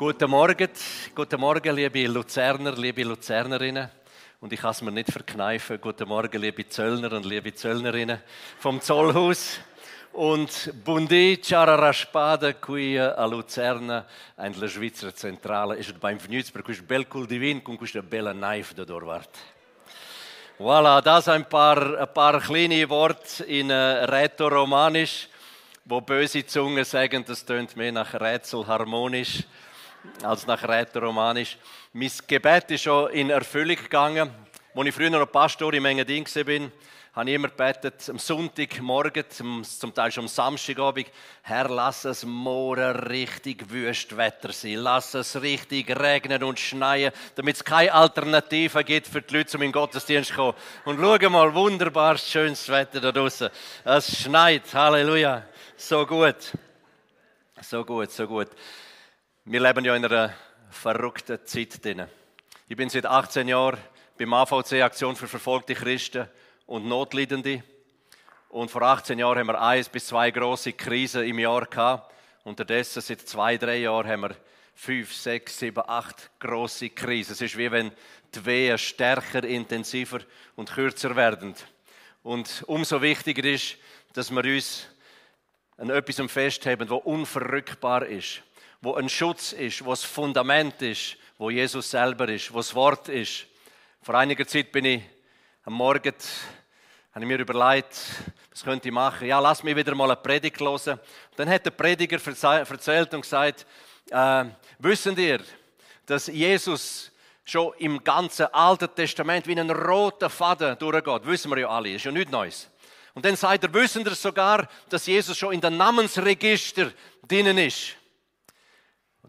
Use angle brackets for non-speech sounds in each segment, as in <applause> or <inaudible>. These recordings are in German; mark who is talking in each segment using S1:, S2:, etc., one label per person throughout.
S1: Guten Morgen, guten Morgen, liebe Luzerner, liebe Luzernerinnen. Und ich kann es mir nicht verkneifen. Guten Morgen, liebe Zöllner und liebe Zöllnerinnen vom Zollhaus. Und buondì, ciao raspada qui a Lucerna, nella Svizzera centrale. E benvenuti per questo bel cul divin con questa bella knife da Dorwart. Voilà, das ein paar, ein paar kleine Worte in uh, Rätoromanisch, wo böse Zungen sagen, das tönt mehr nach Rätsel harmonisch als nach Rätoromanisch. Mein Gebet ist schon in Erfüllung gegangen. Als ich früher noch Pastor im Engadin war, habe ich immer gebetet, am Sonntagmorgen, zum Teil schon am Samstagabend, Herr, lass es morgen richtig Wüstwetter sein. Lass es richtig regnen und schneien, damit es keine Alternative gibt für die Leute, um in den Gottesdienst zu kommen. Und schau mal, wunderbar schönes Wetter da draußen. Es schneit, Halleluja. So gut. So gut, so gut. Wir leben ja in einer verrückten Zeit drin. Ich bin seit 18 Jahren beim AVC Aktion für verfolgte Christen und Notleidende. Und vor 18 Jahren haben wir eins bis zwei große Krisen im Jahr gehabt. Unterdessen seit zwei, drei Jahren haben wir fünf, sechs, sieben, acht große Krisen. Es ist wie wenn die Wehen stärker, intensiver und kürzer werden. Und umso wichtiger ist, dass wir uns an etwas festhalten, was unverrückbar ist, wo ein Schutz ist, wo das Fundament ist, wo Jesus selber ist, wo das Wort ist. Vor einiger Zeit bin ich am Morgen habe ich mir überlegt, was könnte ich machen? Ja, lass mich wieder mal eine Predigt hören. dann hat der Prediger erzählt und gesagt, äh, wissen ihr, dass Jesus schon im ganzen Alten Testament wie ein roter Faden durchgeht? Wissen wir ja alle, ist ja nichts Neues. Und dann sagt er, wissen ihr sogar, dass Jesus schon in den Namensregister drinnen ist.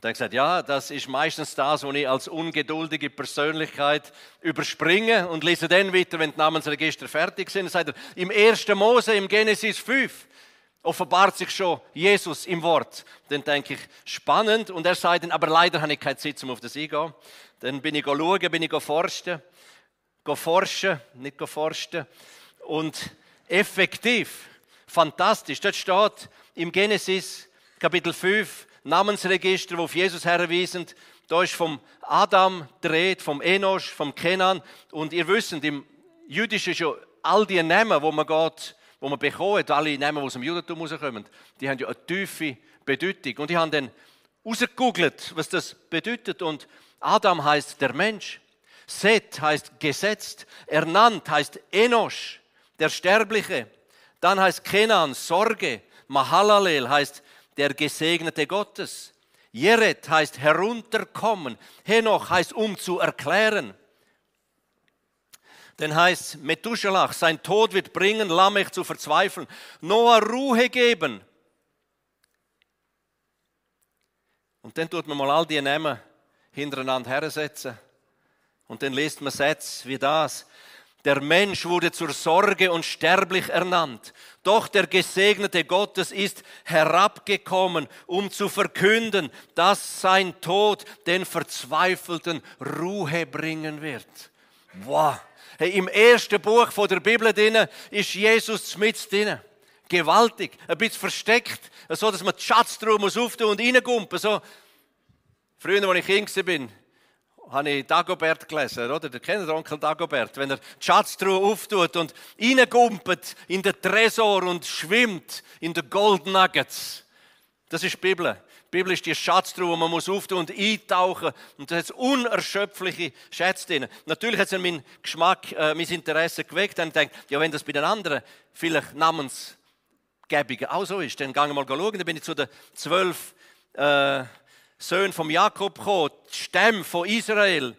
S1: Und er hat gesagt, ja, das ist meistens das, was ich als ungeduldige Persönlichkeit überspringe und lese dann weiter, wenn die Namensregister fertig sind. Er sagt, im 1. Mose, im Genesis 5, offenbart sich schon Jesus im Wort. Dann denke ich, spannend. Und er sagt dann, aber leider habe ich keine Zeit, um auf das eingehen. Dann bin ich schauen, bin ich forschen, forschen, nicht forsten. Und effektiv, fantastisch, dort steht im Genesis Kapitel 5, Namensregister, wo auf Jesus herweisen. Da ist vom Adam dreht, vom Enosch, vom Kenan. Und ihr wisst, im Jüdischen schon all die Namen, wo man geht, wo man bekommt, alle Namen, die aus dem Judentum rauskommen, die haben ja eine tiefe Bedeutung. Und ich habe dann rausgegoogelt, was das bedeutet. Und Adam heißt der Mensch. Seth heißt gesetzt. Ernannt heißt Enosch, der Sterbliche. Dann heißt Kenan Sorge. Mahalalel heißt der Gesegnete Gottes. Jeret heißt herunterkommen. Henoch heißt um zu erklären. Dann heißt Methuselah, sein Tod wird bringen, Lamech zu verzweifeln. Noah Ruhe geben. Und dann tut man mal all die Namen hintereinander hersetzen. Und dann liest man Sätze wie das. Der Mensch wurde zur Sorge und sterblich ernannt. Doch der Gesegnete Gottes ist herabgekommen, um zu verkünden, dass sein Tod den Verzweifelten Ruhe bringen wird. Wow. Hey, Im ersten Buch von der Bibel drin ist Jesus mit drin. Gewaltig, ein bisschen versteckt, so dass man die Schatztruhe muss auftun und reingumpen. So. Früher, als ich Kind war, habe ich Dagobert gelesen, oder? Der kennt den Onkel Dagobert. Wenn er die Schatztruhe auftut und reingumpelt in den Tresor und schwimmt in den Gold Nuggets. Das ist die Bibel. Die Bibel ist die Schatztruhe, man muss auftun und eintauchen. Und da hat unerschöpfliche Schätze drin. Natürlich hat es meinen Geschmack, äh, mein Interesse geweckt. Dann denkt, ja, wenn das bei den anderen vielleicht Namensgebungen auch so ist, dann gehe ich mal schauen. Dann bin ich zu den zwölf äh, Söhne von Jakob gekommen, die Stämme von Israel.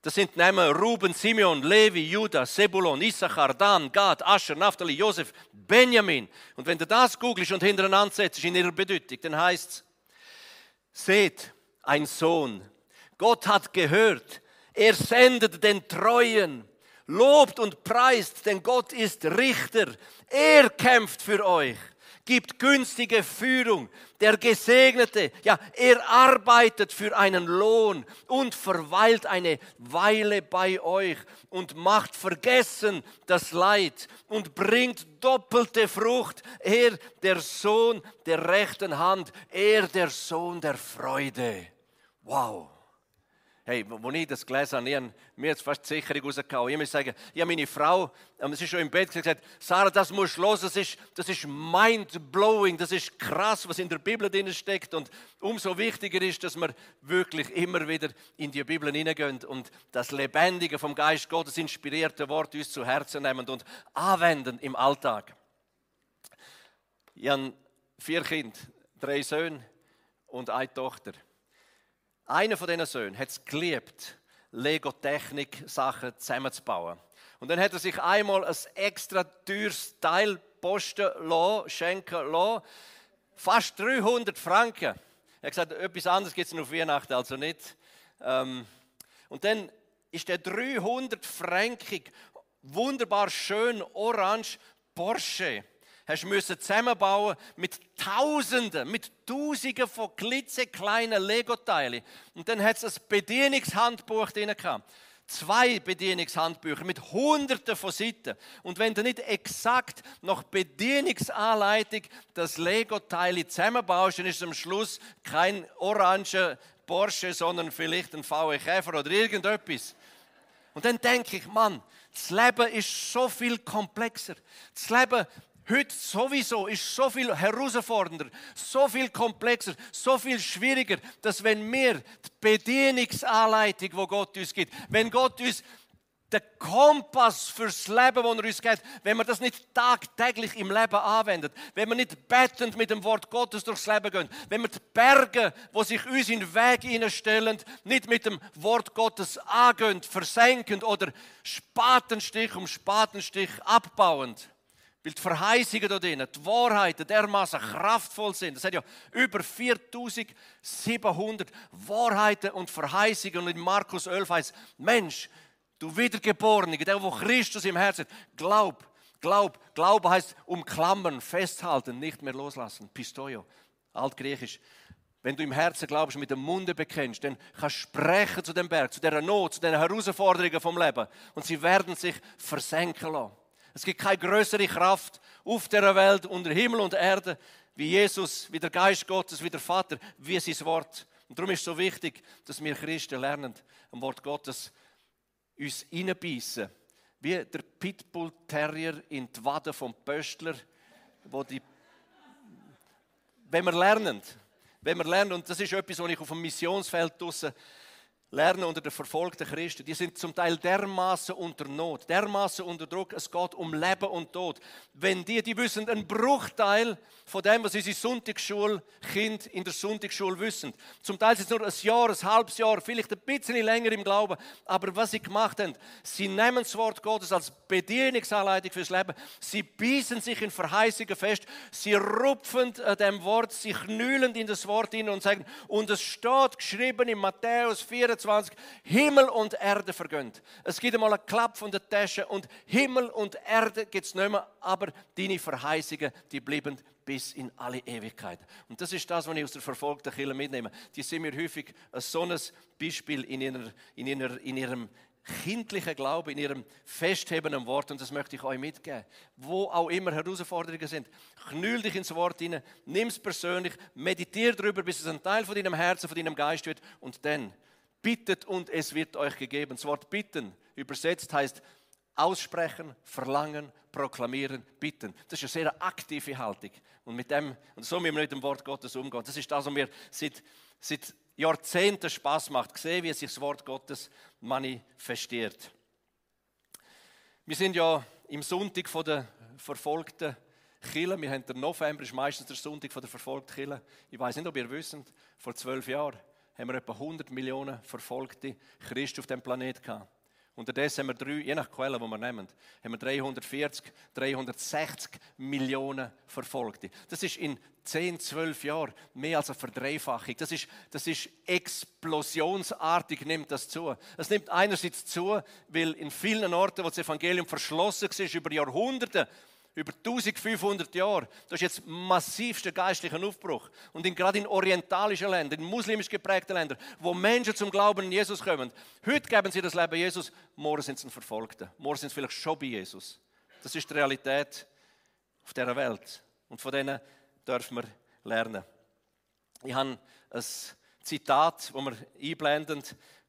S1: Das sind Namen Ruben, Simeon, Levi, Judah, Sebulon, Issachar, Dan, Gad, Asher, Naphtali, Josef, Benjamin. Und wenn du das googelst und hintereinander setzt in ihrer Bedeutung, dann heißt es, seht, ein Sohn. Gott hat gehört, er sendet den Treuen, lobt und preist, denn Gott ist Richter. Er kämpft für euch gibt günstige Führung. Der Gesegnete, ja, er arbeitet für einen Lohn und verweilt eine Weile bei euch und macht vergessen das Leid und bringt doppelte Frucht. Er, der Sohn der rechten Hand, er, der Sohn der Freude. Wow. Hey, als ich das gelesen habe, ich habe mir jetzt fast die Sicherung rausgehauen. Ich muss sagen, ich habe meine Frau, ähm, sie ist schon im Bett gesagt, Sarah, das du hören, das ist, das ist mind-blowing, das ist krass, was in der Bibel drin steckt. Und umso wichtiger ist, dass wir wirklich immer wieder in die Bibel hineingehen und das Lebendige vom Geist Gottes inspirierte Wort uns zu Herzen nehmen und anwenden im Alltag. Ich habe vier Kinder, drei Söhne und eine Tochter. Einer von diesen Söhnen hat es geliebt, Lego-Technik-Sachen zusammenzubauen. Und dann hat er sich einmal ein extra teures Teil posten lassen, schenken lassen. Fast 300 Franken. Er hat gesagt, etwas anderes gibt es noch auf Weihnachten, also nicht. Ähm, und dann ist der 300 Frankig, wunderbar schön orange Porsche hast müssen zusammenbauen mit Tausenden, mit Tausenden von klitzekleinen Lego-Teilen. Und dann hat es ein Bedienungshandbuch drin gehabt. Zwei Bedienungshandbücher mit Hunderten von Seiten. Und wenn du nicht exakt nach Bedienungsanleitung das Lego-Teil zusammenbaust, dann ist es am Schluss kein orange Porsche, sondern vielleicht ein VW Käfer oder irgendetwas. Und dann denke ich, Mann, das Leben ist so viel komplexer. Das Leben Heute sowieso ist so viel herausfordernder, so viel komplexer, so viel schwieriger, dass wenn wir die Bedienungsanleitung, wo Gott uns gibt, wenn Gott uns den Kompass fürs Leben, den er uns gibt, wenn wir das nicht tagtäglich im Leben anwendet, wenn wir nicht bettend mit dem Wort Gottes durchs Leben gehen, wenn wir die Berge, wo sich uns in den Weg hineinstellen, nicht mit dem Wort Gottes angehen, versenken oder Spatenstich um Spatenstich abbauend, weil die Verheißungen da drin, die Wahrheiten dermaßen kraftvoll sind. Es hat ja über 4700 Wahrheiten und Verheißungen. Und in Markus 11 heißt Mensch, du Wiedergeborene, der, wo Christus im Herzen hat, glaub, glaub. Glaube heißt umklammern, festhalten, nicht mehr loslassen. Pistoio, altgriechisch. Wenn du im Herzen glaubst, mit dem Munde bekennst, dann kannst du sprechen zu dem Berg, zu der Not, zu den Herausforderungen vom Leben. Und sie werden sich versenken lassen. Es gibt keine größere Kraft auf der Welt, unter Himmel und Erde, wie Jesus, wie der Geist Gottes, wie der Vater, wie sein Wort. Und darum ist es so wichtig, dass wir Christen lernen, am Wort Gottes uns reinbeissen. Wie der Pitbull Terrier in die Wade vom Pöstler, wo die wenn wir lernen, wenn wir lernen, und das ist etwas, was ich auf dem Missionsfeld draussen lernen unter den verfolgten Christen. Die sind zum Teil dermaßen unter Not, dermaßen unter Druck. Es geht um Leben und Tod. Wenn die, die wissen einen Bruchteil von dem, was unsere Sonntagsschulkind in der Sonntagsschule wissen. Zum Teil sind es nur ein Jahr, ein halbes Jahr, vielleicht ein bisschen länger im Glauben. Aber was sie gemacht haben, sie nehmen das Wort Gottes als Bedienungsanleitung fürs Leben. Sie beißen sich in Verheißungen fest. Sie rupfen an dem Wort, sie knüllen in das Wort hin und sagen, und es steht geschrieben in Matthäus 24, 24 Himmel und Erde vergönnt. Es gibt einmal einen Klapp von der Tasche und Himmel und Erde gibt es nicht mehr, aber deine Verheißungen, die bleiben bis in alle Ewigkeit. Und das ist das, was ich aus der verfolgten Kirche mitnehme. Die sind mir häufig ein so ein Beispiel in, ihrer, in, ihrer, in ihrem kindlichen Glauben, in ihrem festhebenden Wort. Und das möchte ich euch mitgeben. Wo auch immer Herausforderungen sind, knüll dich ins Wort hinein, nimm es persönlich, meditiere darüber, bis es ein Teil von deinem Herzen, von deinem Geist wird. Und dann Bittet und es wird euch gegeben. Das Wort bitten übersetzt heißt aussprechen, verlangen, proklamieren, bitten. Das ist eine sehr aktive Haltung. Und mit dem, und so müssen wir mit dem Wort Gottes umgehen. Das ist das, was mir seit, seit Jahrzehnten Spaß macht. Sehen, wie sich das Wort Gottes manifestiert. Wir sind ja im Sonntag von der verfolgten Kirche. Wir haben der November ist meistens der Sonntag von der verfolgten Kirche. Ich weiß nicht, ob ihr wisst, vor zwölf Jahren haben wir etwa 100 Millionen verfolgte Christen auf dem Planeten gehabt. Unterdessen haben wir drei, je nach Quelle, die wir nehmen, haben wir 340, 360 Millionen Verfolgte. Das ist in 10, 12 Jahren mehr als eine Verdreifachung. Das ist, das ist explosionsartig, nimmt das zu. Es nimmt einerseits zu, weil in vielen Orten, wo das Evangelium verschlossen war, über Jahrhunderte, über 1500 Jahre. Das ist jetzt massivster geistlicher Aufbruch. Und in, gerade in orientalischen Ländern, in muslimisch geprägten Ländern, wo Menschen zum Glauben an Jesus kommen, heute geben sie das Leben Jesus, morgen sind sie Verfolgte. Morgen sind sie vielleicht schon bei Jesus. Das ist die Realität auf dieser Welt. Und von denen dürfen wir lernen. Ich habe ein Zitat, wo wir einblenden,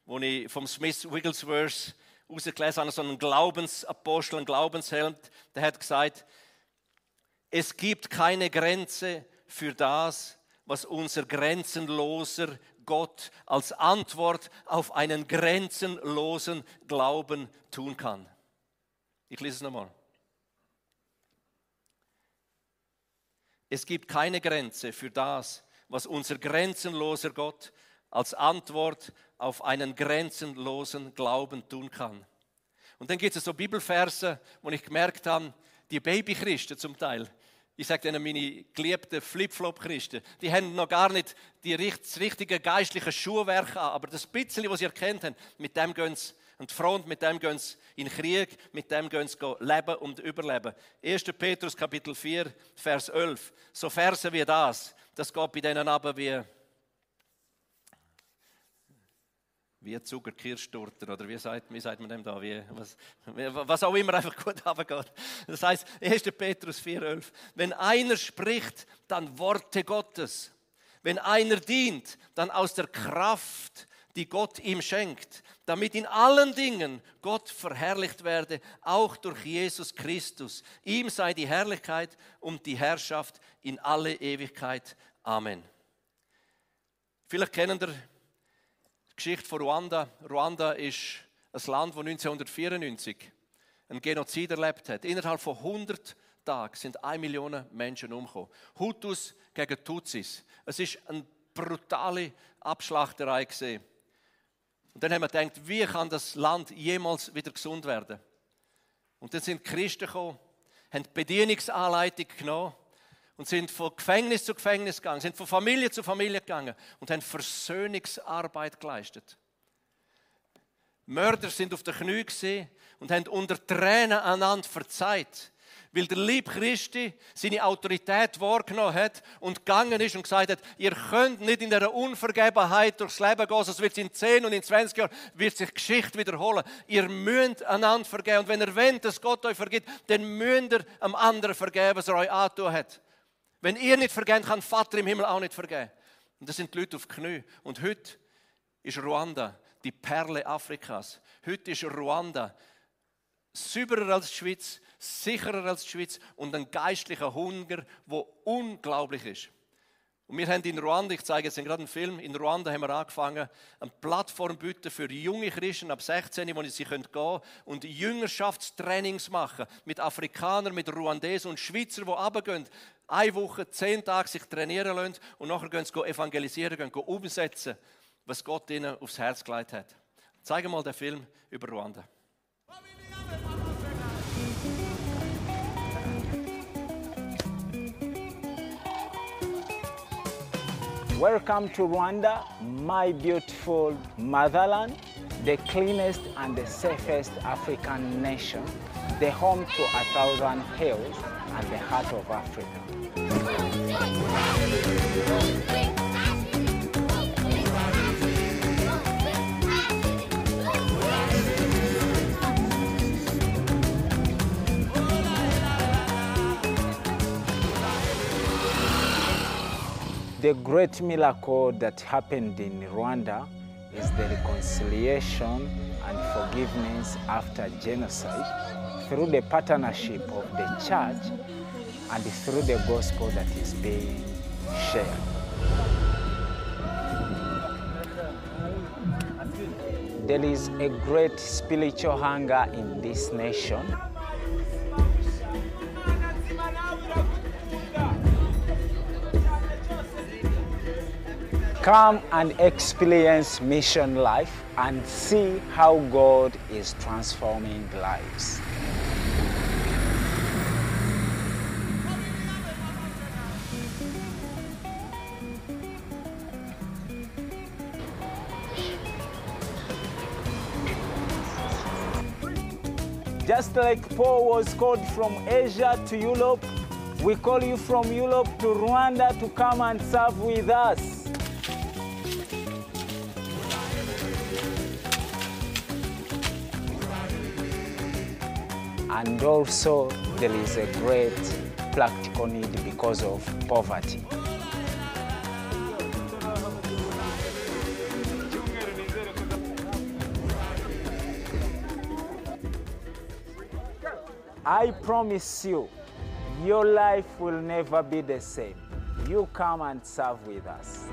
S1: wo ich vom Smith Wigglesworth rausgelesen habe, so einen Glaubensapostel, einen Glaubensheld, der hat gesagt, es gibt keine Grenze für das, was unser grenzenloser Gott als Antwort auf einen grenzenlosen Glauben tun kann. Ich lese es nochmal. Es gibt keine Grenze für das, was unser grenzenloser Gott als Antwort auf einen grenzenlosen Glauben tun kann. Und dann gibt es so Bibelverse, wo ich gemerkt habe, die Babychristen zum Teil, ich sage Ihnen, meine geliebten Flip-Flop-Christen, die haben noch gar nicht die, das richtige geistliche Schuhwerk an, aber das bisschen, was sie erkennt haben, mit dem gehen sie und Front, mit dem gehen sie in den Krieg, mit dem gehen sie leben und überleben. 1. Petrus Kapitel 4, Vers 11. So Verse wie das, das geht bei denen aber wie wie Zuckerkirschtorten oder wie sagt, wie sagt man dem da, wie, was, was auch immer einfach gut runtergeht. Das heißt, 1. Petrus 4,11, wenn einer spricht, dann Worte Gottes. Wenn einer dient, dann aus der Kraft, die Gott ihm schenkt, damit in allen Dingen Gott verherrlicht werde, auch durch Jesus Christus. Ihm sei die Herrlichkeit und die Herrschaft in alle Ewigkeit. Amen. Vielleicht kennen ihr Geschichte von Ruanda. Ruanda ist ein Land, das 1994 einen Genozid erlebt hat. Innerhalb von 100 Tagen sind 1 Million Menschen umgekommen. Hutus gegen Tutsis. Es ist eine brutale Abschlachterei gesehen. Und dann haben wir gedacht, wie kann das Land jemals wieder gesund werden? Und dann sind Christen gekommen, haben die Bedienungsanleitung genommen und sind von Gefängnis zu Gefängnis gegangen, sind von Familie zu Familie gegangen und haben Versöhnungsarbeit geleistet. Mörder sind auf den Knie gesehen und haben unter Tränen einander verzeiht, weil der Lieb Christi seine Autorität wahrgenommen hat und gegangen ist und gesagt hat, ihr könnt nicht in der Unvergebenheit durchs Leben gehen, sonst wird es in 10 und in 20 Jahren wird sich Geschichte wiederholen. Ihr müsst einander vergeben und wenn ihr wollt, dass Gott euch vergibt, dann müsst ihr am anderen vergeben, was er euch angetan hat. Wenn ihr nicht vergebt, kann Vater im Himmel auch nicht vergeben. Und das sind die Leute auf Knie. Und heute ist Ruanda die Perle Afrikas. Heute ist Ruanda sauberer als die Schweiz, sicherer als die Schweiz und ein geistlicher Hunger, der unglaublich ist. Und wir haben in Ruanda, ich zeige jetzt gerade einen Film, in Ruanda haben wir angefangen, eine Plattform bieten für junge Christen ab 16, wo sie gehen können und Jüngerschaftstrainings machen mit Afrikanern, mit Ruandesen und Schweizer, die runtergehen, eine Woche, zehn Tage sich trainieren lassen und nachher gehen sie evangelisieren, gehen umsetzen, was Gott ihnen aufs Herz gelegt hat. Zeige mal den Film über Ruanda.
S2: Welcome to Rwanda, my beautiful motherland, the cleanest and the safest African nation, the home to a thousand hills and the heart of Africa. The great miracle that happened in Rwanda is the reconciliation and forgiveness after genocide through the partnership of the church and through the gospel that is being shared. There is a great spiritual hunger in this nation Come and experience mission life and see how God is transforming lives. Just like Paul was called from Asia to Europe, we call you from Europe to Rwanda to come and serve with us. and also there is a great practical need because of poverty. I promise you, your life will never be the same. You come and serve with us.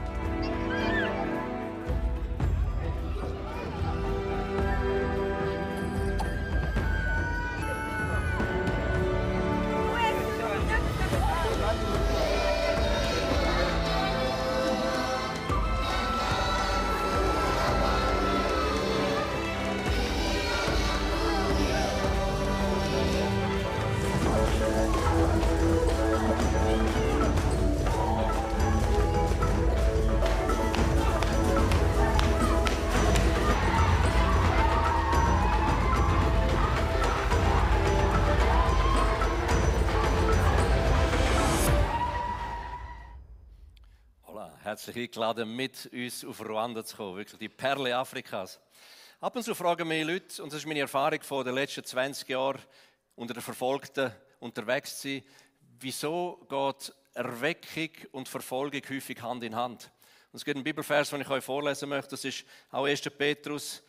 S1: Herzlich eingeladen, mit uns auf Ruanda zu kommen. Wirklich die Perle Afrikas. Ab und zu fragen mich Leute, und das ist meine Erfahrung von den letzten 20 Jahren unter den Verfolgten unterwegs zu sein, wieso geht Erweckung und Verfolgung häufig Hand in Hand? Und es gibt einen Bibelvers, den ich euch vorlesen möchte, das ist auch 1. Petrus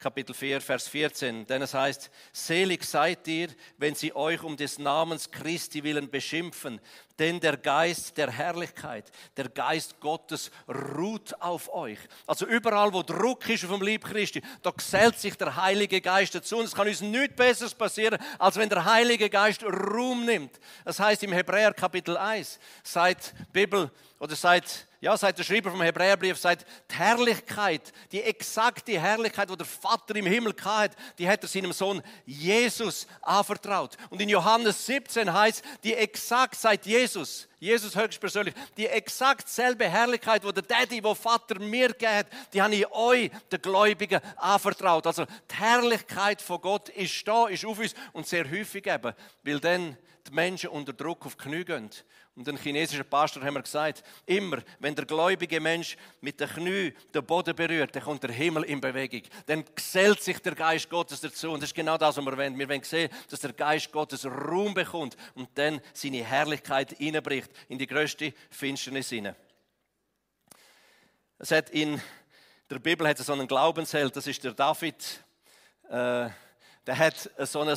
S1: Kapitel 4, Vers 14. Denn es heißt, selig seid ihr, wenn sie euch um des Namens Christi willen beschimpfen. Denn der Geist der Herrlichkeit, der Geist Gottes ruht auf euch. Also überall, wo Druck ist dem Lieb Christi, da gesellt sich der Heilige Geist dazu. Und es kann uns nichts Besseres passieren, als wenn der Heilige Geist Ruhm nimmt. Das heißt im Hebräer Kapitel 1, seit Bibel oder seit ja, seit der Schreiber vom Hebräerbrief sagt, die Herrlichkeit, die exakte Herrlichkeit, die der Vater im Himmel hat, die hat er seinem Sohn Jesus anvertraut. Und in Johannes 17 heißt, die exakt seit Jesus, Jesus höchstpersönlich, die exakt selbe Herrlichkeit, wo der Daddy, wo Vater mir hat, die habe ich euch, den Gläubigen, anvertraut. Also die Herrlichkeit von Gott ist da, ist auf uns und sehr häufig eben, weil dann die Menschen unter Druck auf die Knie gehen und ein chinesischer Pastor haben wir gesagt, immer, wenn der gläubige Mensch mit den Knie den Boden berührt, dann kommt der Himmel in Bewegung. Dann gesellt sich der Geist Gottes dazu. Und das ist genau das, was wir wollen. Wir wollen sehen, dass der Geist Gottes Ruhm bekommt und dann seine Herrlichkeit hineinbricht in die größte Finsternis hinein. Es hat in der Bibel hat es so einen Glaubensheld, das ist der David. Äh, der hat so ein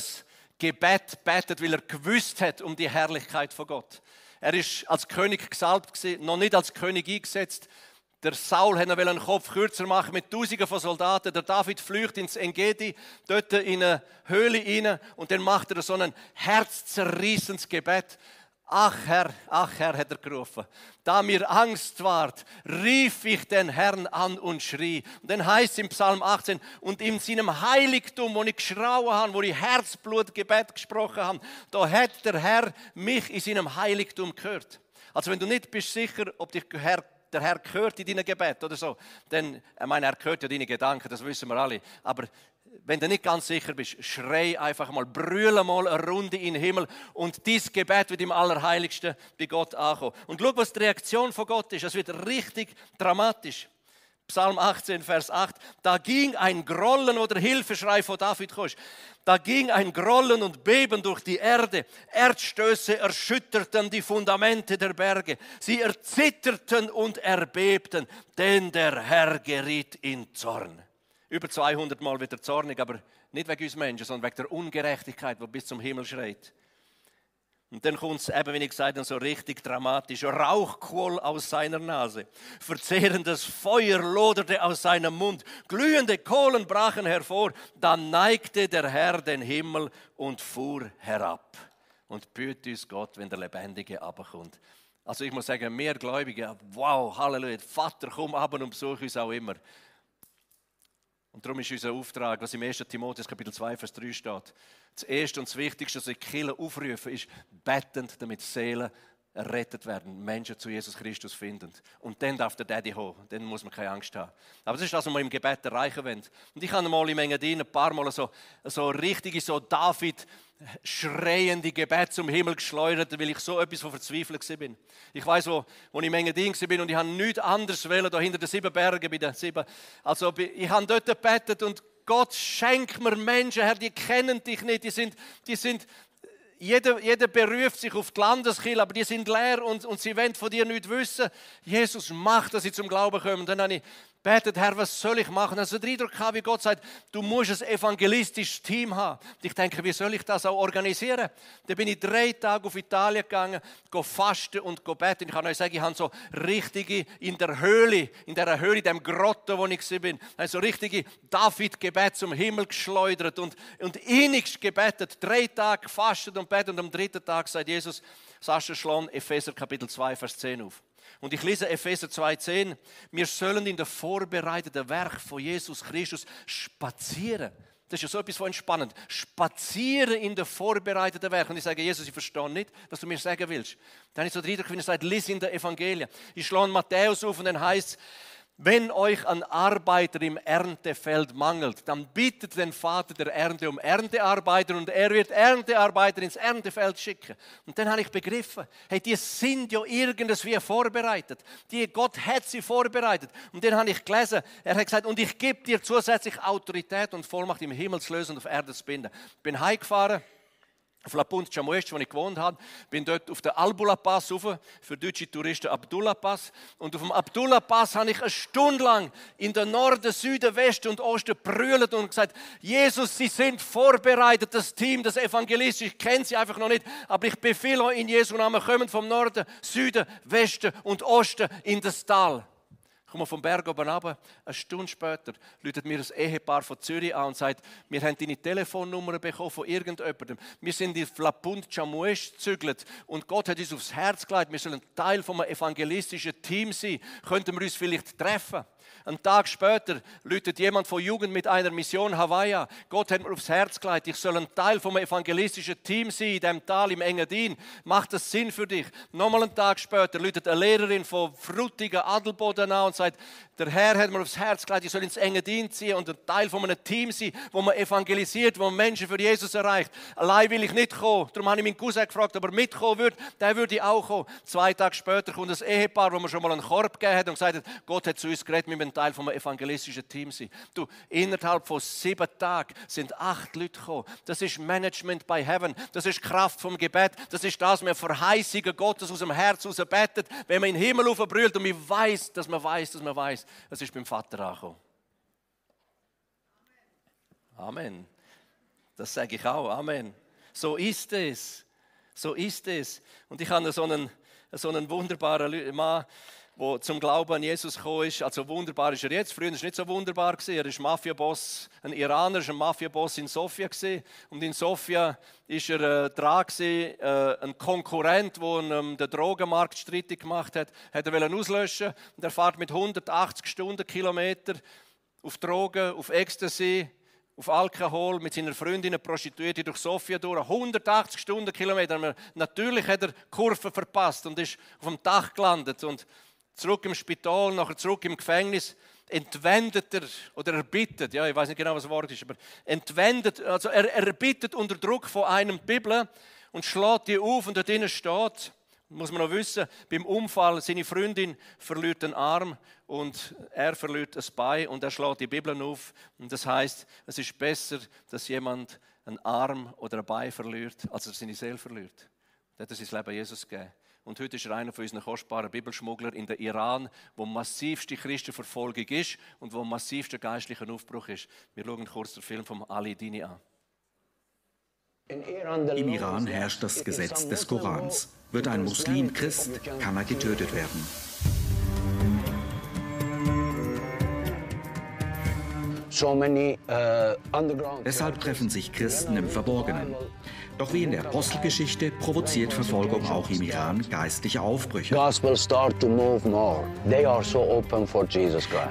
S1: Gebet betet, weil er gewusst hat um die Herrlichkeit von Gott. Er ist als König gesalbt, noch nicht als König eingesetzt. Der Saul wollte einen Kopf kürzer machen mit Tausenden von Soldaten. Der David flüchtet ins Engedi, dort in eine Höhle rein und dann macht er so ein herzzerrissendes Gebet. Ach Herr, ach Herr, hat er gerufen. Da mir Angst ward, rief ich den Herrn an und schrie. Und dann heißt es im Psalm 18, und in seinem Heiligtum, wo ich geschrauen habe, wo ich Herzblutgebet gesprochen habe, da hat der Herr mich in seinem Heiligtum gehört. Also wenn du nicht bist sicher, ob dich Herr der Herr gehört in deinem Gebet oder so, dann, ich meine, er gehört ja deine Gedanken, das wissen wir alle. Aber wenn du nicht ganz sicher bist, schrei einfach mal, brülle mal eine Runde in den Himmel und dieses Gebet wird im Allerheiligsten bei Gott ankommen. Und schau, was die Reaktion von Gott ist. Es wird richtig dramatisch. Psalm 18, Vers 8. Da ging ein Grollen oder Hilfeschrei von David kommst. Da ging ein Grollen und Beben durch die Erde. Erdstöße erschütterten die Fundamente der Berge. Sie erzitterten und erbebten, denn der Herr geriet in Zorn. Über 200 Mal wird er zornig, aber nicht wegen uns Menschen, sondern wegen der Ungerechtigkeit, die bis zum Himmel schreit. Und dann kommt es eben, wie ich gesagt habe, so richtig dramatisch. Rauch quoll aus seiner Nase. Verzehrendes Feuer loderte aus seinem Mund. Glühende Kohlen brachen hervor. Dann neigte der Herr den Himmel und fuhr herab. Und büht uns Gott, wenn der Lebendige abkommt. Also ich muss sagen, mehr Gläubige, wow, Halleluja, Vater, komm ab und besuch uns auch immer. Und darum ist unser Auftrag, was im 1. Timotheus Kapitel 2, Vers 3 steht. Das Erste und das Wichtigste, was ich Kirche aufrufen, ist bettend, damit Seelen errettet werden, Menschen zu Jesus Christus finden. Und dann darf der Daddy hoch, dann muss man keine Angst haben. Aber das ist das, was wir im Gebet erreichen wollen. Und ich habe mal in Engadin ein paar Mal so, so richtige, so David schreiende Gebet zum Himmel geschleudert, weil ich so etwas von verzweifelt bin. Ich weiß, wo, wo ich in Engadin bin und ich habe nichts anderes wollen, da hinter den sieben Bergen bei den sieben. Also ich habe dort gebetet und Gott schenkt mir Menschen, Herr, die kennen dich nicht, die sind, die sind jeder, jeder beruft sich auf die Landeskirche, aber die sind leer und, und sie wollen von dir nichts wissen. Jesus macht, dass sie zum Glauben kommen. Dann habe ich betet, Herr, was soll ich machen? Also den Eindruck gehabt, wie Gott sagt, du musst ein evangelistisches Team haben. Und ich denke, wie soll ich das auch organisieren? Dann bin ich drei Tage auf Italien gegangen, go fasten und go beten. Ich kann euch sagen, ich habe so richtige, in der Höhle, in der Höhle, in dem Grotto, wo ich bin, so richtige David-Gebet zum Himmel geschleudert und, und innigst gebetet. Drei Tage gefastet und betet und am dritten Tag sagt Jesus, Sascha Schlon, Epheser Kapitel 2, Vers 10 auf. Und ich lese Epheser 2,10. Wir sollen in der vorbereiteten Werk von Jesus Christus spazieren. Das ist ja so etwas von entspannend. Spazieren in der vorbereiteten Werk. Und ich sage, Jesus, ich verstehe nicht, was du mir sagen willst. Dann ich so den Eindruck, wenn er sagt, lies in der Evangelien. Ich schlage Matthäus auf und dann heißt es, wenn euch an Arbeiter im Erntefeld mangelt, dann bittet den Vater der Ernte um Erntearbeiter und er wird Erntearbeiter ins Erntefeld schicken. Und dann habe ich begriffen, hey, die sind ja irgendwie vorbereitet. Die, Gott hat sie vorbereitet. Und dann habe ich gelesen, er hat gesagt, und ich gebe dir zusätzlich Autorität und Vollmacht im Himmel zu lösen und auf Erde zu binden. Ich bin heimgefahren auf La Punta Chamoest, wo ich gewohnt habe, bin dort auf den Albula Pass rauf, für deutsche Touristen Abdullah Pass. Und auf dem Abdullah Pass habe ich eine Stunde lang in den Norden, Süden, Westen und Osten brüllt und gesagt, Jesus, Sie sind vorbereitet, das Team, das Evangelist, ich kenne Sie einfach noch nicht, aber ich befehle euch in Jesu Namen, kommen vom Norden, Süden, Westen und Osten in das Tal komme vom Berg oben runter. Eine Stunde später läutet mir ein Ehepaar von Zürich an und sagt, wir haben deine Telefonnummer bekommen von irgendjemandem. Wir sind in Flapund Chamuesch gezügelt und Gott hat uns aufs Herz gelegt, wir sollen Teil vom evangelistischen Team sein. Könnten wir uns vielleicht treffen? Ein Tag später läutet jemand von Jugend mit einer Mission Hawaii. Gott hat mir aufs Herz gelegt, ich soll ein Teil vom evangelistischen Team sein, in diesem Tal im Engadin. Macht das Sinn für dich? Nochmal einen Tag später läutet eine Lehrerin von Frutigen Adelboden an und sagt, der Herr hat mir aufs Herz gelegt, ich soll ins Engadin ziehen und ein Teil von einem Team sein, wo man evangelisiert, wo man Menschen für Jesus erreicht. Allein will ich nicht kommen. Darum habe ich meinen Cousin gefragt, ob er mitkommen würde. Der würde auch kommen. Zwei Tage später kommt ein Ehepaar, wo man schon mal einen Korb gegeben hat und gesagt hat, Gott hat zu uns geredet, wir müssen Teil vom evangelistischen Team sein. Du, innerhalb von sieben Tagen sind acht Leute gekommen. Das ist Management by Heaven. Das ist Kraft vom Gebet. Das ist das, was wir Verheißungen Gottes aus dem Herz heraus betet, wenn man in den Himmel aufbrüllt und man weiß, dass man weiß, dass man weiß, es ist beim Vater angekommen. Amen. Das sage ich auch. Amen. So ist es. So ist es. Und ich habe so einen, so einen wunderbaren Mann, der zum Glauben an Jesus gekommen ist. Also wunderbar ist er jetzt. Früher war er nicht so wunderbar. Gewesen. Er ist Mafiaboss, ein Iraner, ein Mafiaboss in Sofia. Gewesen. Und in Sofia ist er äh, dran gewesen, äh, ein Konkurrent, der ähm, den Drogenmarkt strittig gemacht hat, hat er auslöschen und er fährt mit 180 Stundenkilometer auf Drogen, auf Ecstasy, auf Alkohol mit seiner Freundin, Prostituierte durch Sofia durch. 180 Stundenkilometer. Natürlich hat er Kurven verpasst und ist auf dem Dach gelandet. Und zurück im Spital, nachher zurück im Gefängnis, entwendet er oder er bittet, ja, ich weiß nicht genau, was das Wort ist, aber entwendet, also er, er bittet unter Druck von einem Bibel und schlägt die auf und dort drinnen steht, muss man noch wissen, beim Unfall seine Freundin verliert den Arm und er verliert das Bein und er schlägt die Bibel auf und das heißt, es ist besser, dass jemand einen Arm oder ein Bein verliert, als er seine Seele verliert. Er hat sein Leben Jesus gegeben. Und heute ist er einer von unseren kostbaren Bibelschmugglern in der Iran, wo massivste Christenverfolgung ist und wo massivster geistlicher Aufbruch ist. Wir schauen kurz den Film von Ali Dini an.
S3: Im Iran herrscht das Gesetz des Korans. Wird ein Muslim Christ, kann er getötet werden. Uh, Deshalb treffen sich Christen im Verborgenen. Doch wie in der Apostelgeschichte provoziert Verfolgung auch im Iran geistliche Aufbrüche.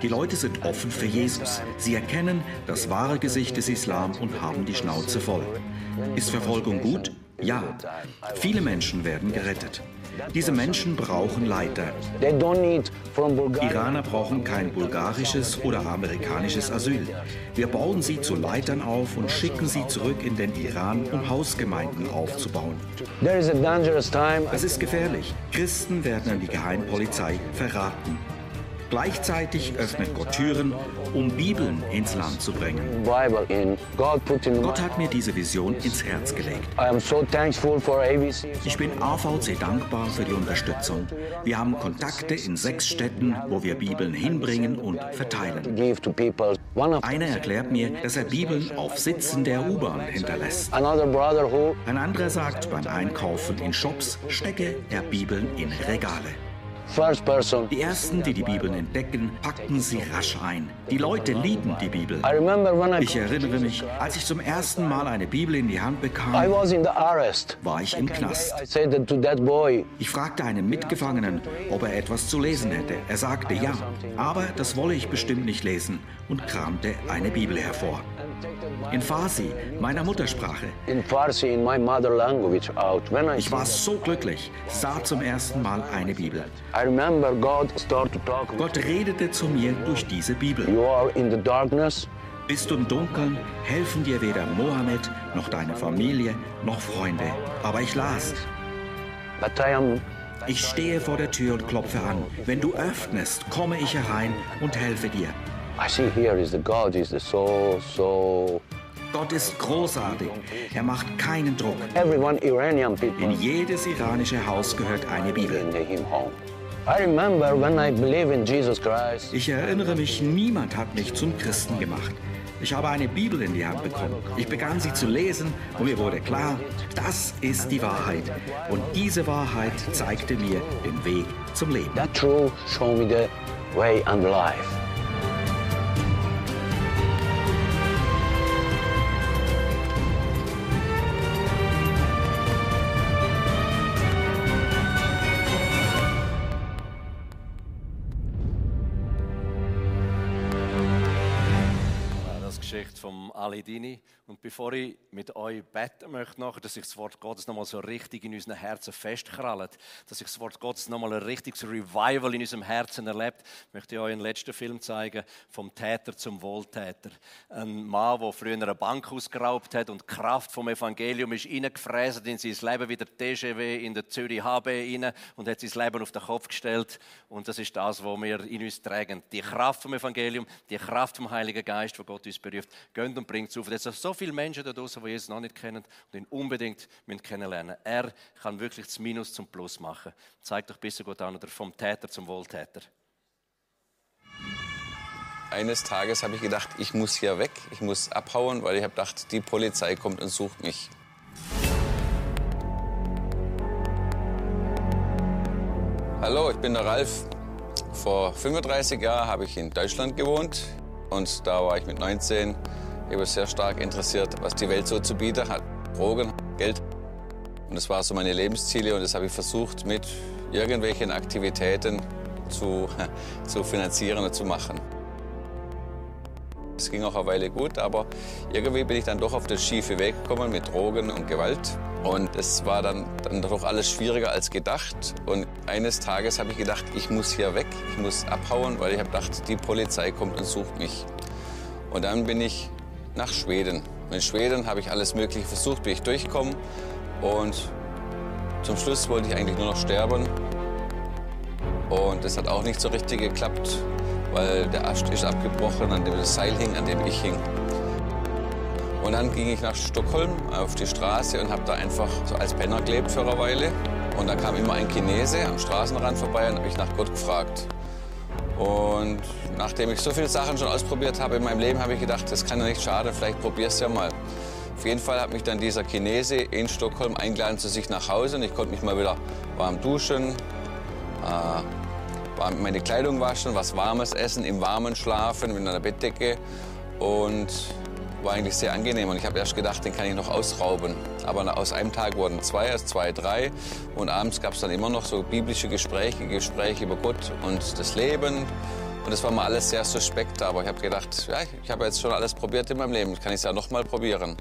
S3: Die Leute sind offen für Jesus. Sie erkennen das wahre Gesicht des Islam und haben die Schnauze voll. Ist Verfolgung gut? Ja. Viele Menschen werden gerettet. Diese Menschen brauchen Leiter. Iraner brauchen kein bulgarisches oder amerikanisches Asyl. Wir bauen sie zu Leitern auf und schicken sie zurück in den Iran, um Hausgemeinden aufzubauen. Es ist gefährlich. Christen werden an die Geheimpolizei verraten. Gleichzeitig öffnet Gott Türen, um Bibeln ins Land zu bringen. Gott hat mir diese Vision ins Herz gelegt. Ich bin AVC dankbar für die Unterstützung. Wir haben Kontakte in sechs Städten, wo wir Bibeln hinbringen und verteilen. Einer erklärt mir, dass er Bibeln auf Sitzen der U-Bahn hinterlässt. Ein anderer sagt, beim Einkaufen in Shops stecke er Bibeln in Regale. Die ersten, die die Bibeln entdecken, packen sie rasch ein. Die Leute lieben die Bibel. Ich erinnere mich, als ich zum ersten Mal eine Bibel in die Hand bekam, war ich im Knast. Ich fragte einen Mitgefangenen, ob er etwas zu lesen hätte. Er sagte ja, aber das wolle ich bestimmt nicht lesen und kramte eine Bibel hervor. In Farsi, meiner Muttersprache. Ich war so glücklich, sah zum ersten Mal eine Bibel. Gott redete zu mir durch diese Bibel. Bist du im Dunkeln, helfen dir weder Mohammed noch deine Familie noch Freunde. Aber ich las. Ich stehe vor der Tür und klopfe an. Wenn du öffnest, komme ich herein und helfe dir. I see here is the God is the so so Gott ist großartig. Er macht keinen Druck. In jedes iranische Haus gehört eine Bibel. Ich erinnere mich, niemand hat mich zum Christen gemacht. Ich habe eine Bibel in die Hand bekommen. Ich begann sie zu lesen und mir wurde klar, das ist die Wahrheit. Und diese Wahrheit zeigte mir den Weg zum Leben. That truth showed me the way and life.
S1: Ali Dini. Und bevor ich mit euch beten möchte, nachher, dass sich das Wort Gottes nochmal so richtig in unseren Herzen festkrallt, dass sich das Wort Gottes nochmal ein richtiges Revival in unserem Herzen erlebt, möchte ich euch einen letzten Film zeigen, vom Täter zum Wohltäter. Ein Mann, der früher eine Bank ausgeraubt hat und die Kraft vom Evangelium ist reingefräst in sein Leben, wie der TGW in der Zürich HB rein und hat sein Leben auf den Kopf gestellt. Und das ist das, was wir in uns tragen. Die Kraft vom Evangelium, die Kraft vom Heiligen Geist, wo Gott uns beruft. Geht und bringt es auf. Es sind so viele Menschen da draußen, die Jesus noch nicht kennen und ihn unbedingt kennenlernen müssen. Er kann wirklich das Minus zum Plus machen. Zeigt doch besser gut an, oder vom Täter zum Wohltäter.
S4: Eines Tages habe ich gedacht, ich muss hier weg, ich muss abhauen, weil ich habe gedacht, die Polizei kommt und sucht mich. Hallo, ich bin der Ralf. Vor 35 Jahren habe ich in Deutschland gewohnt und da war ich mit 19 ich war sehr stark interessiert, was die Welt so zu bieten hat. Drogen, Geld. Und das waren so meine Lebensziele und das habe ich versucht mit irgendwelchen Aktivitäten zu, <laughs> zu finanzieren und zu machen. Es ging auch eine Weile gut, aber irgendwie bin ich dann doch auf den schiefe Weg gekommen mit Drogen und Gewalt. Und es war dann, dann doch alles schwieriger als gedacht. Und eines Tages habe ich gedacht, ich muss hier weg, ich muss abhauen, weil ich habe gedacht, die Polizei kommt und sucht mich. Und dann bin ich nach Schweden. In Schweden habe ich alles Mögliche versucht, bin ich durchgekommen. Und zum Schluss wollte ich eigentlich nur noch sterben. Und das hat auch nicht so richtig geklappt, weil der Ast ist abgebrochen, an dem das Seil hing, an dem ich hing. Und dann ging ich nach Stockholm auf die Straße und habe da einfach so als Penner gelebt für eine Weile. Und da kam immer ein Chinese am Straßenrand vorbei und habe ich nach Gott gefragt. Und nachdem ich so viele Sachen schon ausprobiert habe in meinem Leben, habe ich gedacht, das kann ja nicht schaden, vielleicht probier's ja mal. Auf jeden Fall hat mich dann dieser Chinese in Stockholm eingeladen zu sich nach Hause und ich konnte mich mal wieder warm duschen, äh, meine Kleidung waschen, was Warmes essen, im Warmen schlafen mit einer Bettdecke und war eigentlich sehr angenehm. Und ich habe erst gedacht, den kann ich noch ausrauben. Aber aus einem Tag wurden zwei, aus zwei drei. Und abends gab es dann immer noch so biblische Gespräche, Gespräche über Gott und das Leben. Und das war mal alles sehr suspekt. Aber ich habe gedacht, ja, ich habe jetzt schon alles probiert in meinem Leben. Kann ich es ja noch mal probieren.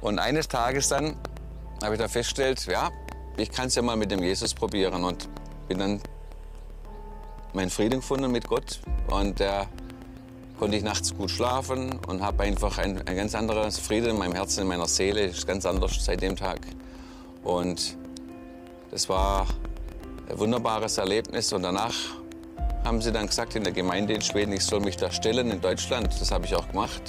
S4: Und eines Tages dann habe ich dann festgestellt, ja, ich kann es ja mal mit dem Jesus probieren. Und bin dann meinen Frieden gefunden mit Gott. Und der konnte ich nachts gut schlafen und habe einfach ein, ein ganz anderes Frieden in meinem Herzen, in meiner Seele. ist ganz anders seit dem Tag. Und das war ein wunderbares Erlebnis. Und danach haben sie dann gesagt in der Gemeinde in Schweden, ich soll mich da stellen in Deutschland. Das habe ich auch gemacht.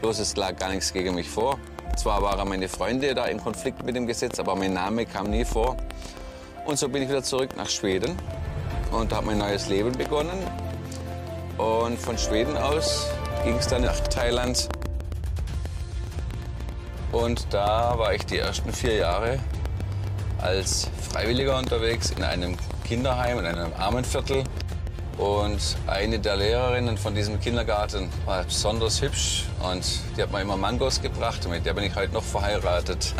S4: Bloß es lag gar nichts gegen mich vor. Zwar waren meine Freunde da im Konflikt mit dem Gesetz, aber mein Name kam nie vor. Und so bin ich wieder zurück nach Schweden und habe mein neues Leben begonnen. Und von Schweden aus ging es dann nach Thailand. Und da war ich die ersten vier Jahre als Freiwilliger unterwegs in einem Kinderheim, in einem Armenviertel. Und eine der Lehrerinnen von diesem Kindergarten war besonders hübsch und die hat mir immer Mangos gebracht mit der bin ich heute noch verheiratet.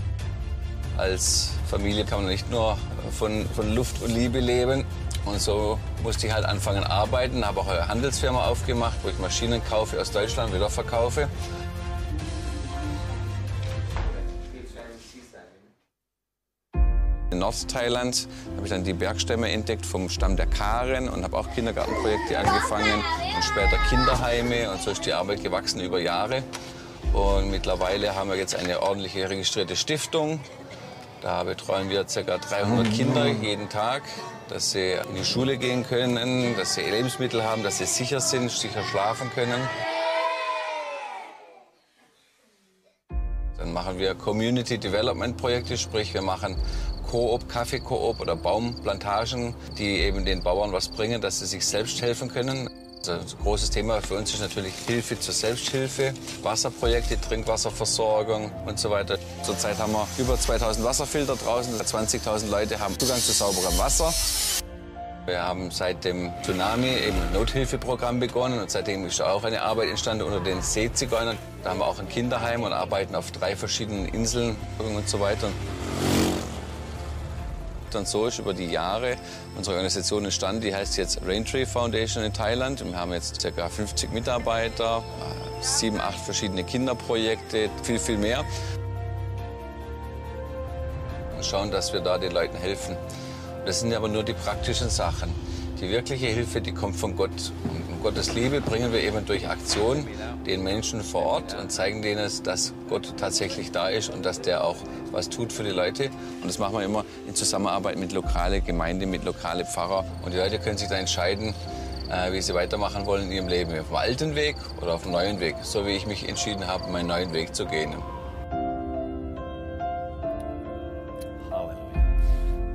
S4: <laughs> Als Familie kann man nicht nur von, von Luft und Liebe leben. Und so musste ich halt anfangen arbeiten, habe auch eine Handelsfirma aufgemacht, wo ich Maschinen kaufe aus Deutschland, wieder verkaufe. Nordthailand habe ich dann die Bergstämme entdeckt vom Stamm der Karen und habe auch Kindergartenprojekte angefangen und später Kinderheime. Und so ist die Arbeit gewachsen über Jahre. Und mittlerweile haben wir jetzt eine ordentliche registrierte Stiftung. Da betreuen wir ca. 300 Kinder jeden Tag, dass sie in die Schule gehen können, dass sie Lebensmittel haben, dass sie sicher sind, sicher schlafen können. Dann machen wir Community Development Projekte, sprich wir machen Koop, Kaffeekoop oder Baumplantagen, die eben den Bauern was bringen, dass sie sich selbst helfen können. Also ein großes Thema für uns ist natürlich Hilfe zur Selbsthilfe, Wasserprojekte, Trinkwasserversorgung und so weiter. Zurzeit haben wir über 2000 Wasserfilter draußen, 20.000 Leute haben Zugang zu sauberem Wasser. Wir haben seit dem Tsunami eben ein Nothilfeprogramm begonnen und seitdem ist auch eine Arbeit entstanden unter den Seezigeunern. Da haben wir auch ein Kinderheim und arbeiten auf drei verschiedenen Inseln und so weiter und so ist über die Jahre unsere Organisation entstanden. Die heißt jetzt Raintree Foundation in Thailand. Wir haben jetzt ca. 50 Mitarbeiter, sieben, acht verschiedene Kinderprojekte, viel, viel mehr. Und schauen, dass wir da den Leuten helfen. Das sind aber nur die praktischen Sachen. Die wirkliche Hilfe, die kommt von Gott. Und Gottes Liebe bringen wir eben durch Aktion den Menschen vor Ort und zeigen denen, dass Gott tatsächlich da ist und dass der auch was tut für die Leute. Und das machen wir immer in Zusammenarbeit mit lokale Gemeinde, mit lokale Pfarrer. Und die Leute können sich da entscheiden, äh, wie sie weitermachen wollen in ihrem Leben. Auf dem alten Weg oder auf dem neuen Weg. So wie ich mich entschieden habe, meinen neuen Weg zu gehen.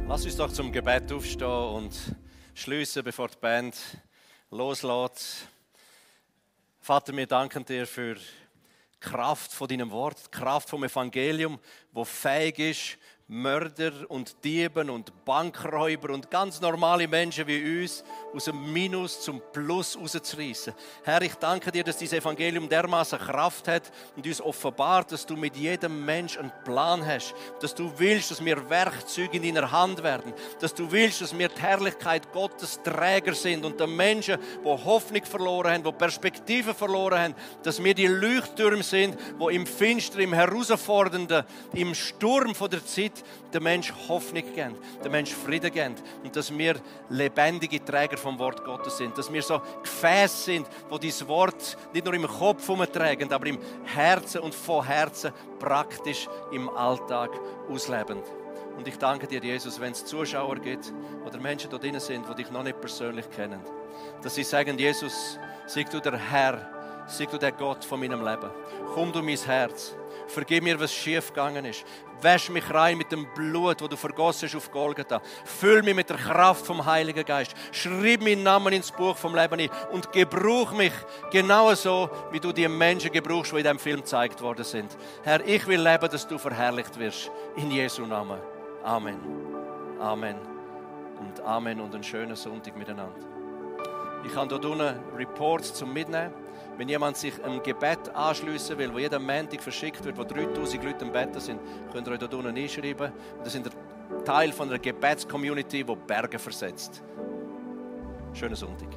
S1: Lass uns doch zum Gebet aufstehen und schließen, bevor die Band loslässt. Vater, wir danken dir für die Kraft von deinem Wort, die Kraft vom Evangelium, wo fähig ist, Mörder und Dieben und Bankräuber und ganz normale Menschen wie uns aus dem Minus zum Plus rauszureißen. Herr, ich danke dir, dass dieses Evangelium dermaßen Kraft hat und uns offenbart, dass du mit jedem Mensch einen Plan hast, dass du willst, dass wir Werkzeuge in deiner Hand werden, dass du willst, dass wir die Herrlichkeit Gottes Träger sind und den Menschen, die Hoffnung verloren haben, die Perspektive verloren haben, dass wir die Leuchttürme sind, wo im Finster, im Herausfordernden, im Sturm von der Zeit den Menschen Hoffnung geben, den Menschen Frieden geben und dass wir lebendige Träger vom Wort Gottes sind, dass wir so Gefäße sind, wo dieses Wort nicht nur im Kopf herumtragen, aber im Herzen und von Herzen praktisch im Alltag ausleben. Und ich danke dir, Jesus, wenn es Zuschauer gibt oder Menschen dort drinnen sind, die dich noch nicht persönlich kennen, dass sie sagen, Jesus, sei du der Herr, sei du der Gott von meinem Leben. Komm du mein Herz. Vergib mir, was schief gegangen ist. Wäsch mich rein mit dem Blut, das du vergossen hast auf Golgatha. Füll mich mit der Kraft vom Heiligen Geist. Schreib meinen Namen ins Buch vom Leben ein und gebrauch mich genau so, wie du die Menschen gebrauchst, die in diesem Film gezeigt worden sind. Herr, ich will leben, dass du verherrlicht wirst. In Jesu Namen. Amen. Amen. Und Amen und einen schönen Sonntag miteinander. Ich habe hier unten Reports zum Mitnehmen. Wenn jemand sich einem Gebet anschließen will, wo jeder Montag verschickt wird, wo 3000 Leute im Bett sind, könnt ihr euch dort unten einschreiben. Und das sind Teil von einer Gebetscommunity, die Berge versetzt. Schönen Sonntag.